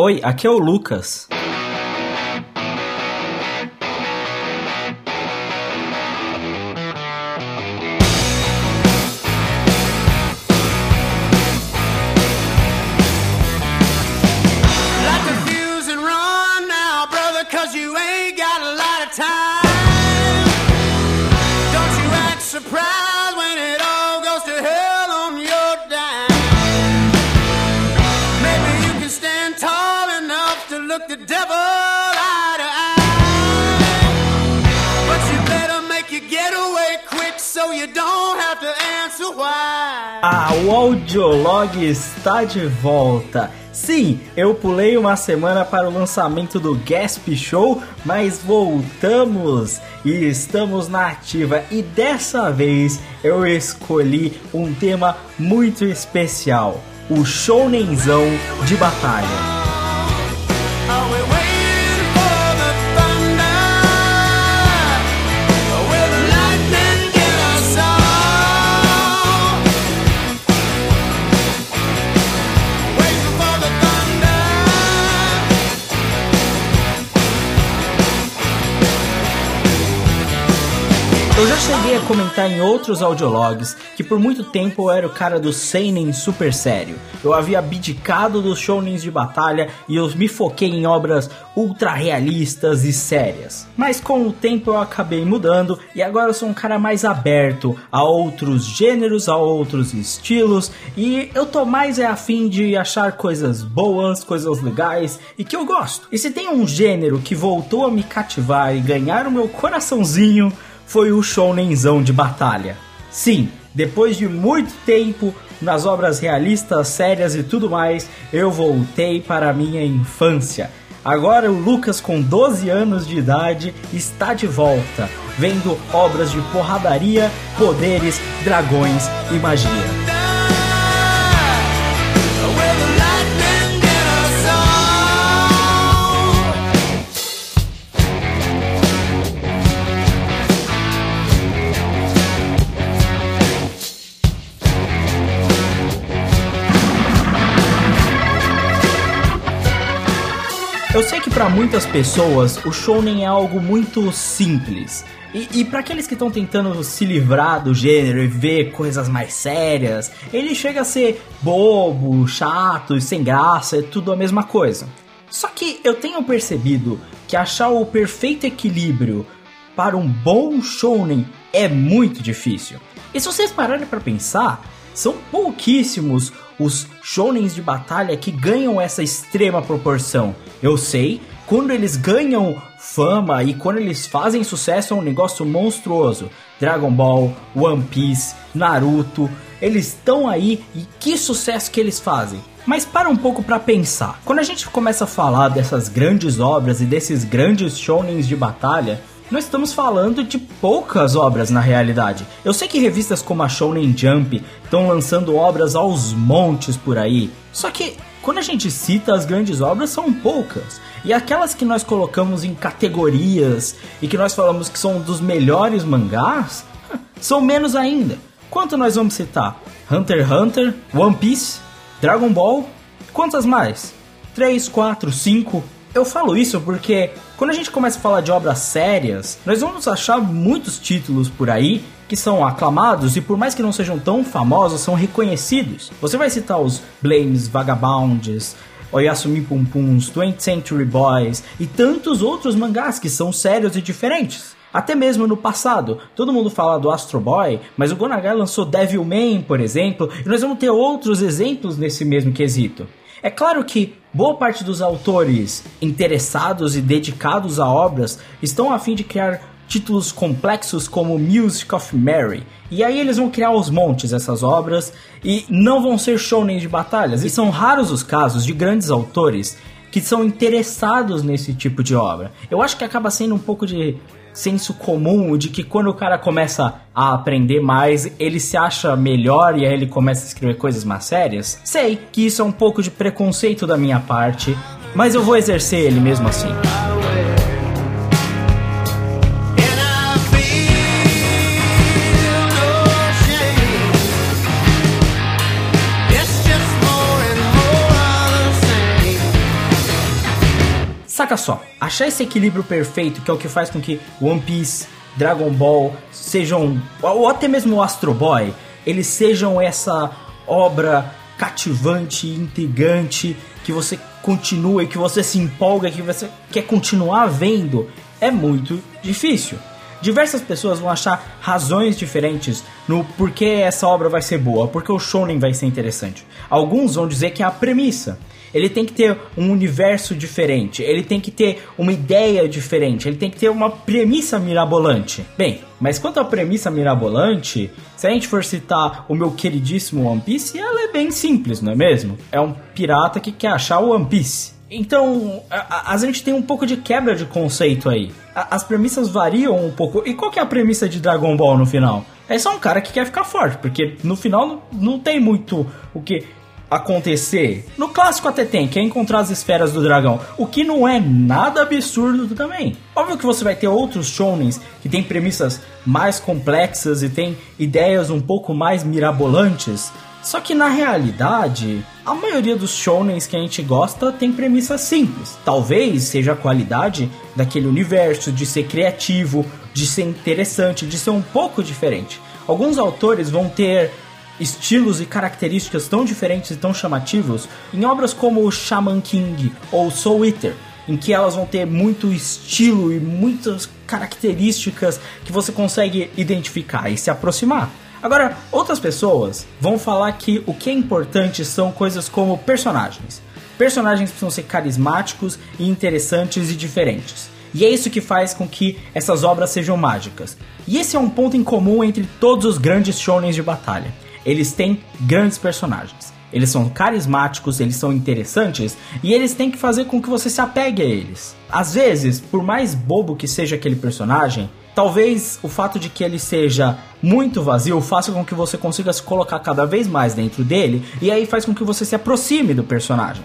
Oi, aqui é o Lucas. So you don't have to answer why. Ah, o Audiolog está de volta. Sim, eu pulei uma semana para o lançamento do Gasp Show, mas voltamos e estamos na ativa. E dessa vez eu escolhi um tema muito especial: o Shounenzão de batalha. Cheguei a comentar em outros audiologs que por muito tempo eu era o cara do seinen super sério. Eu havia abdicado dos shounens de batalha e eu me foquei em obras ultra realistas e sérias. Mas com o tempo eu acabei mudando e agora eu sou um cara mais aberto a outros gêneros, a outros estilos e eu tô mais é afim de achar coisas boas, coisas legais e que eu gosto. E se tem um gênero que voltou a me cativar e ganhar o meu coraçãozinho foi o shounenzão de batalha. Sim, depois de muito tempo nas obras realistas, sérias e tudo mais, eu voltei para a minha infância. Agora o Lucas, com 12 anos de idade, está de volta, vendo obras de porradaria, poderes, dragões e magia. Eu sei que para muitas pessoas o shounen é algo muito simples. E, e para aqueles que estão tentando se livrar do gênero e ver coisas mais sérias, ele chega a ser bobo, chato e sem graça, é tudo a mesma coisa. Só que eu tenho percebido que achar o perfeito equilíbrio para um bom shounen é muito difícil. E se vocês pararem para pensar, são pouquíssimos os shounens de batalha que ganham essa extrema proporção. Eu sei, quando eles ganham fama e quando eles fazem sucesso é um negócio monstruoso. Dragon Ball, One Piece, Naruto, eles estão aí e que sucesso que eles fazem. Mas para um pouco para pensar. Quando a gente começa a falar dessas grandes obras e desses grandes shounens de batalha, nós estamos falando de poucas obras na realidade. Eu sei que revistas como a Shonen Jump estão lançando obras aos montes por aí. Só que quando a gente cita as grandes obras são poucas. E aquelas que nós colocamos em categorias e que nós falamos que são dos melhores mangás, são menos ainda. Quanto nós vamos citar? Hunter x Hunter, One Piece, Dragon Ball, quantas mais? 3, 4, 5. Eu falo isso porque quando a gente começa a falar de obras sérias, nós vamos achar muitos títulos por aí que são aclamados e por mais que não sejam tão famosos, são reconhecidos. Você vai citar os Blames, Vagabonds, Oyasumi Pum Pums, 20th Century Boys e tantos outros mangás que são sérios e diferentes. Até mesmo no passado, todo mundo fala do Astro Boy, mas o Gonagai lançou Devilman, por exemplo, e nós vamos ter outros exemplos nesse mesmo quesito. É claro que boa parte dos autores interessados e dedicados a obras estão a fim de criar títulos complexos como Music of Mary. E aí eles vão criar aos montes essas obras e não vão ser shonen de batalhas. E são raros os casos de grandes autores que são interessados nesse tipo de obra. Eu acho que acaba sendo um pouco de senso comum de que quando o cara começa a aprender mais, ele se acha melhor e aí ele começa a escrever coisas mais sérias. Sei que isso é um pouco de preconceito da minha parte, mas eu vou exercer ele mesmo assim. Saca só, achar esse equilíbrio perfeito que é o que faz com que One Piece, Dragon Ball sejam, ou até mesmo Astro Boy, eles sejam essa obra cativante, intrigante, que você continua e que você se empolga, que você quer continuar vendo, é muito difícil. Diversas pessoas vão achar razões diferentes no porquê essa obra vai ser boa, porque o shonen vai ser interessante. Alguns vão dizer que é a premissa. Ele tem que ter um universo diferente, ele tem que ter uma ideia diferente, ele tem que ter uma premissa mirabolante. Bem, mas quanto à premissa mirabolante, se a gente for citar o meu queridíssimo One Piece, ela é bem simples, não é mesmo? É um pirata que quer achar o One Piece. Então, a, a, gente tem um pouco de quebra de conceito aí. A, as premissas variam um pouco. E qual que é a premissa de Dragon Ball no final? É só um cara que quer ficar forte, porque no final não, não tem muito o que acontecer. No clássico até tem, que é encontrar as esferas do dragão, o que não é nada absurdo também. Óbvio que você vai ter outros shonens que tem premissas mais complexas e tem ideias um pouco mais mirabolantes, só que na realidade, a maioria dos shonens que a gente gosta tem premissas simples. Talvez seja a qualidade daquele universo, de ser criativo, de ser interessante, de ser um pouco diferente. Alguns autores vão ter estilos e características tão diferentes e tão chamativos em obras como Shaman King ou Soul Eater, em que elas vão ter muito estilo e muitas características que você consegue identificar e se aproximar. Agora, outras pessoas vão falar que o que é importante são coisas como personagens. Personagens precisam ser carismáticos e interessantes e diferentes. E é isso que faz com que essas obras sejam mágicas. E esse é um ponto em comum entre todos os grandes shonens de batalha eles têm grandes personagens. Eles são carismáticos, eles são interessantes e eles têm que fazer com que você se apegue a eles. Às vezes, por mais bobo que seja aquele personagem, talvez o fato de que ele seja muito vazio faça com que você consiga se colocar cada vez mais dentro dele e aí faz com que você se aproxime do personagem.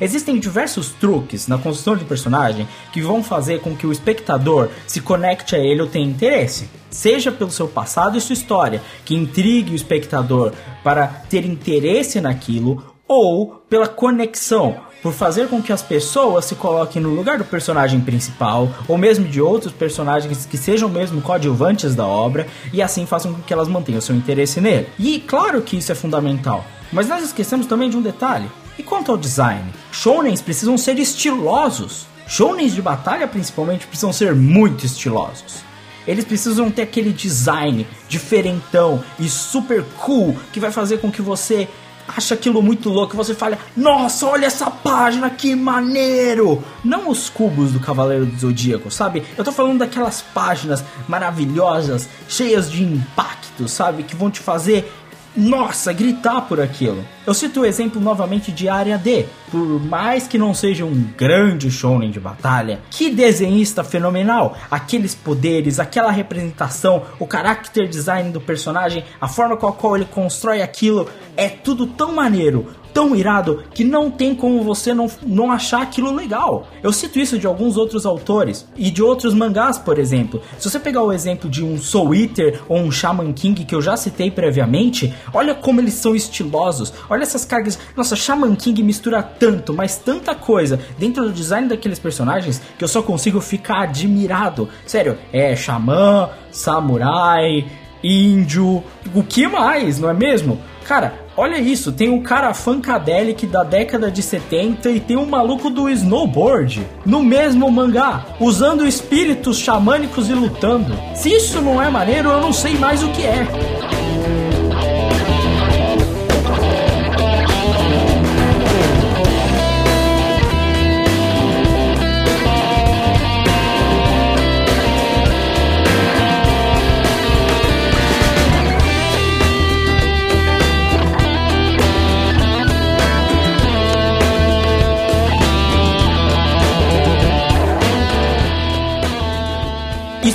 Existem diversos truques na construção de personagem que vão fazer com que o espectador se conecte a ele ou tenha interesse. Seja pelo seu passado e sua história, que intrigue o espectador para ter interesse naquilo, ou pela conexão, por fazer com que as pessoas se coloquem no lugar do personagem principal, ou mesmo de outros personagens que sejam mesmo coadjuvantes da obra, e assim façam com que elas mantenham seu interesse nele. E claro que isso é fundamental, mas nós esquecemos também de um detalhe. E quanto ao design? Shounens precisam ser estilosos. Shounens de batalha, principalmente, precisam ser muito estilosos. Eles precisam ter aquele design diferentão e super cool que vai fazer com que você ache aquilo muito louco você fale: Nossa, olha essa página, que maneiro! Não os cubos do Cavaleiro do Zodíaco, sabe? Eu tô falando daquelas páginas maravilhosas, cheias de impacto, sabe? Que vão te fazer nossa, gritar por aquilo. Eu cito o exemplo novamente de Área D. Por mais que não seja um grande shonen de batalha, que desenhista fenomenal! Aqueles poderes, aquela representação, o character design do personagem, a forma com a qual ele constrói aquilo, é tudo tão maneiro tão irado que não tem como você não, não achar aquilo legal. Eu cito isso de alguns outros autores e de outros mangás, por exemplo. Se você pegar o exemplo de um Soul Eater ou um Shaman King que eu já citei previamente, olha como eles são estilosos. Olha essas cargas. Nossa, Shaman King mistura tanto, mas tanta coisa dentro do design daqueles personagens que eu só consigo ficar admirado. Sério, é Xamã, Samurai, Índio, o que mais, não é mesmo? Cara, olha isso, tem um cara funkadelic da década de 70 e tem um maluco do snowboard no mesmo mangá, usando espíritos xamânicos e lutando. Se isso não é maneiro, eu não sei mais o que é.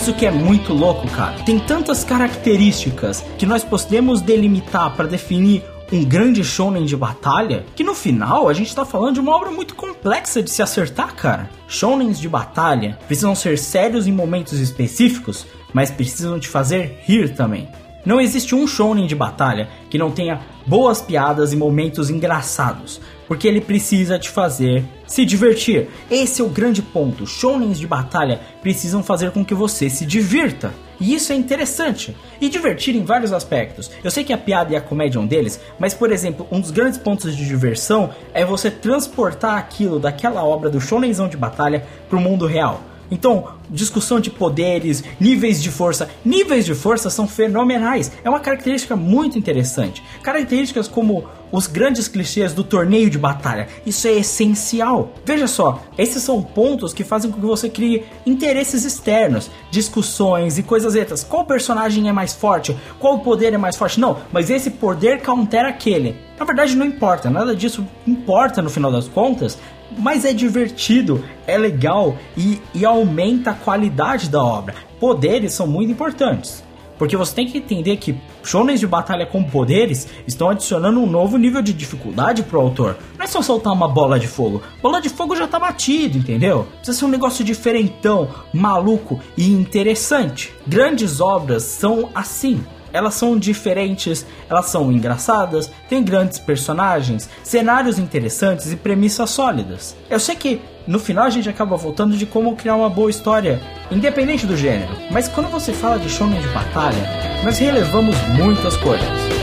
Isso que é muito louco, cara. Tem tantas características que nós podemos delimitar para definir um grande shonen de batalha, que no final a gente tá falando de uma obra muito complexa de se acertar, cara. Shonens de batalha precisam ser sérios em momentos específicos, mas precisam te fazer rir também. Não existe um shonen de batalha que não tenha boas piadas e momentos engraçados, porque ele precisa te fazer se divertir. Esse é o grande ponto. Shounens de batalha precisam fazer com que você se divirta. E isso é interessante. E divertir em vários aspectos. Eu sei que a piada e a comédia é um deles, mas por exemplo, um dos grandes pontos de diversão é você transportar aquilo daquela obra do shounenzão de batalha para o mundo real. Então, discussão de poderes, níveis de força. Níveis de força são fenomenais. É uma característica muito interessante. Características como os grandes clichês do torneio de batalha. Isso é essencial. Veja só, esses são pontos que fazem com que você crie interesses externos, discussões e coisas extras. Qual personagem é mais forte? Qual poder é mais forte? Não, mas esse poder countera aquele. Na verdade, não importa, nada disso importa no final das contas, mas é divertido, é legal e, e aumenta a qualidade da obra. Poderes são muito importantes. Porque você tem que entender que shonens de batalha com poderes estão adicionando um novo nível de dificuldade pro autor. Não é só soltar uma bola de fogo. Bola de fogo já tá batido, entendeu? Precisa ser um negócio diferentão, maluco e interessante. Grandes obras são assim elas são diferentes, elas são engraçadas, tem grandes personagens, cenários interessantes e premissas sólidas. Eu sei que no final a gente acaba voltando de como criar uma boa história, independente do gênero, mas quando você fala de shonen de batalha, nós relevamos muitas coisas.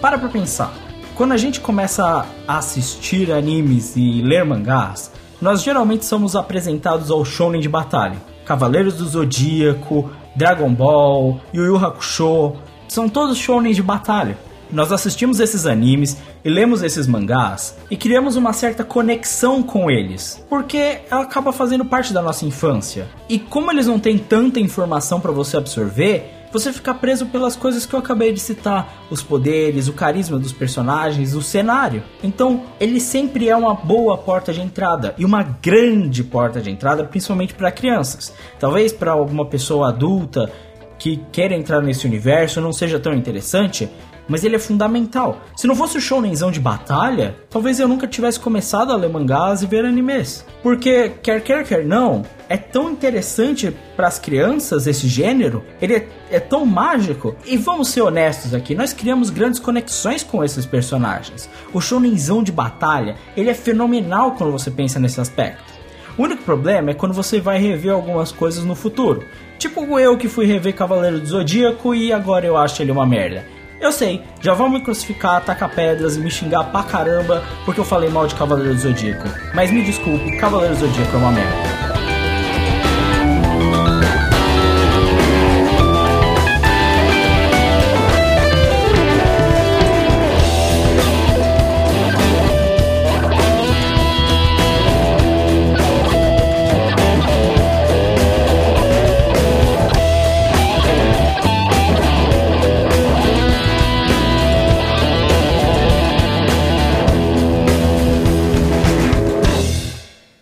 Para pra pensar. Quando a gente começa a assistir animes e ler mangás, nós geralmente somos apresentados ao shonen de batalha. Cavaleiros do Zodíaco, Dragon Ball, Yu Yu Hakusho, são todos shonen de batalha. Nós assistimos esses animes e lemos esses mangás e criamos uma certa conexão com eles, porque ela acaba fazendo parte da nossa infância. E como eles não têm tanta informação para você absorver, você fica preso pelas coisas que eu acabei de citar: os poderes, o carisma dos personagens, o cenário. Então, ele sempre é uma boa porta de entrada e uma grande porta de entrada, principalmente para crianças. Talvez para alguma pessoa adulta que queira entrar nesse universo não seja tão interessante, mas ele é fundamental. Se não fosse o shounenzão de batalha, talvez eu nunca tivesse começado a ler mangás e ver animes. Porque, quer quer, quer não, é tão interessante para as crianças esse gênero, ele é, é, tão mágico. E vamos ser honestos aqui, nós criamos grandes conexões com esses personagens. O shounenzão de batalha, ele é fenomenal quando você pensa nesse aspecto. O único problema é quando você vai rever algumas coisas no futuro. Tipo eu que fui rever Cavaleiro do Zodíaco e agora eu acho ele uma merda. Eu sei, já vão me crucificar, atacar pedras e me xingar pra caramba porque eu falei mal de Cavaleiro do Zodíaco. Mas me desculpe, Cavaleiro do Zodíaco é uma merda.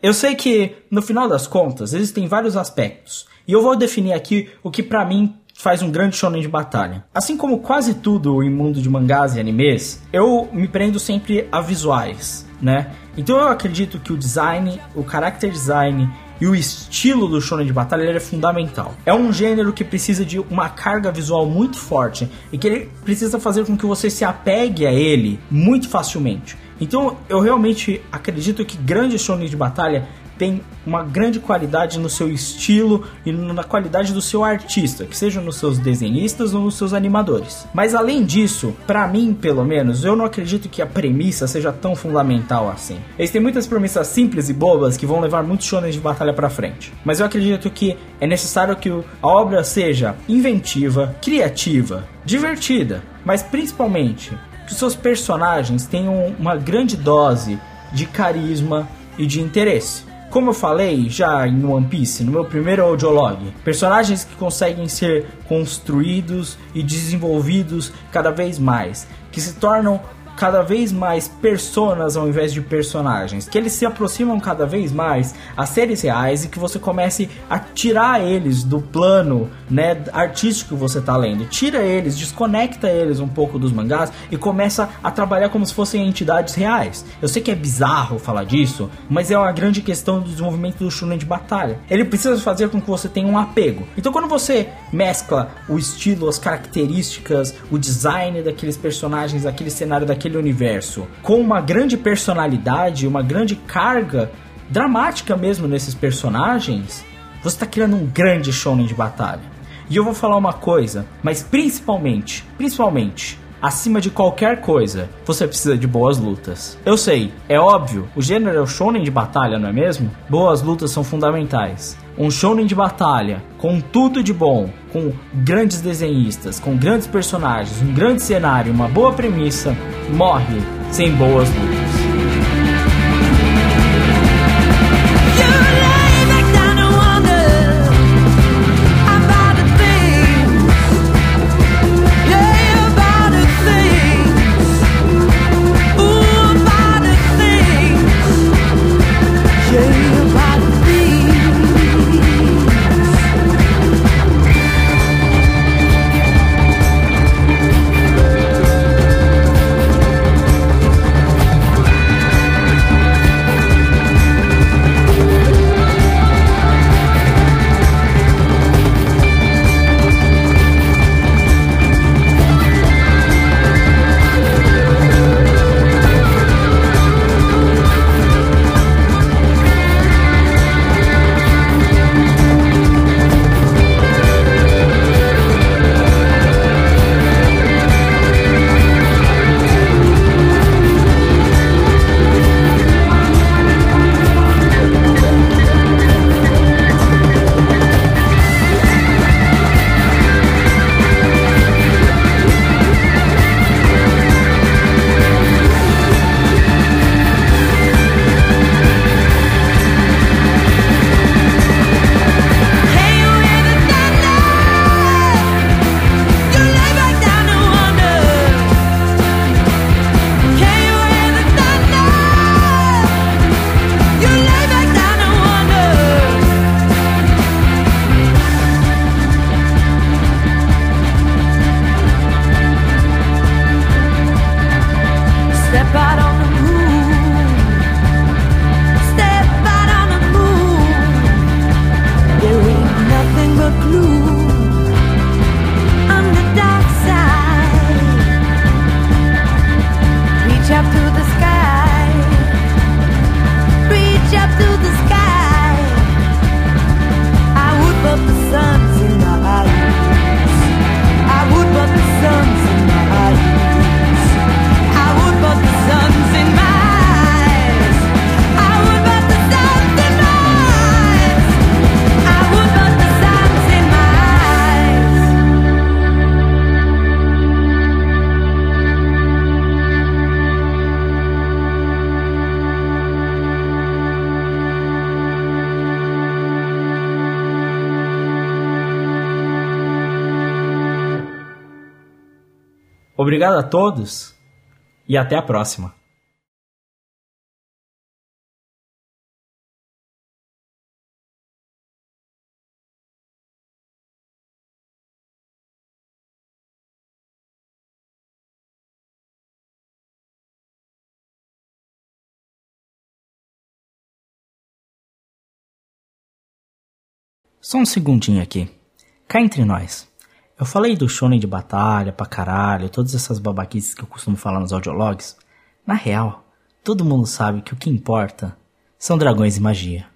Eu sei que, no final das contas, existem vários aspectos, e eu vou definir aqui o que para mim faz um grande shonen de batalha. Assim como quase tudo em mundo de mangás e animes, eu me prendo sempre a visuais, né? Então eu acredito que o design, o character design e o estilo do shonen de batalha é fundamental. É um gênero que precisa de uma carga visual muito forte e que ele precisa fazer com que você se apegue a ele muito facilmente. Então eu realmente acredito que grandes shonen de batalha tem uma grande qualidade no seu estilo e na qualidade do seu artista, que seja nos seus desenhistas ou nos seus animadores. Mas além disso, para mim, pelo menos, eu não acredito que a premissa seja tão fundamental assim. Eles têm muitas premissas simples e bobas que vão levar muitos shonen de batalha para frente. Mas eu acredito que é necessário que a obra seja inventiva, criativa, divertida, mas principalmente que seus personagens tenham uma grande dose de carisma e de interesse. Como eu falei já em One Piece, no meu primeiro audiolog, personagens que conseguem ser construídos e desenvolvidos cada vez mais, que se tornam cada vez mais personas ao invés de personagens, que eles se aproximam cada vez mais a seres reais e que você comece a tirar eles do plano, né, artístico que você tá lendo. Tira eles, desconecta eles um pouco dos mangás e começa a trabalhar como se fossem entidades reais. Eu sei que é bizarro falar disso, mas é uma grande questão do desenvolvimento do shonen de batalha. Ele precisa fazer com que você tenha um apego. Então quando você mescla o estilo, as características, o design daqueles personagens, aquele cenário daquele universo, com uma grande personalidade, uma grande carga dramática mesmo nesses personagens, você está criando um grande shonen de batalha. E eu vou falar uma coisa, mas principalmente, principalmente, acima de qualquer coisa, você precisa de boas lutas. Eu sei, é óbvio, o gênero é o shonen de batalha, não é mesmo? Boas lutas são fundamentais. Um shonen de batalha com tudo de bom, com grandes desenhistas, com grandes personagens, um grande cenário, uma boa premissa, morre sem boas lutas. Obrigado a todos e até a próxima. Só um segundinho aqui. Cá entre nós. Eu falei do shonen de batalha pra caralho, todas essas babaquices que eu costumo falar nos audiologs. Na real, todo mundo sabe que o que importa são dragões e magia.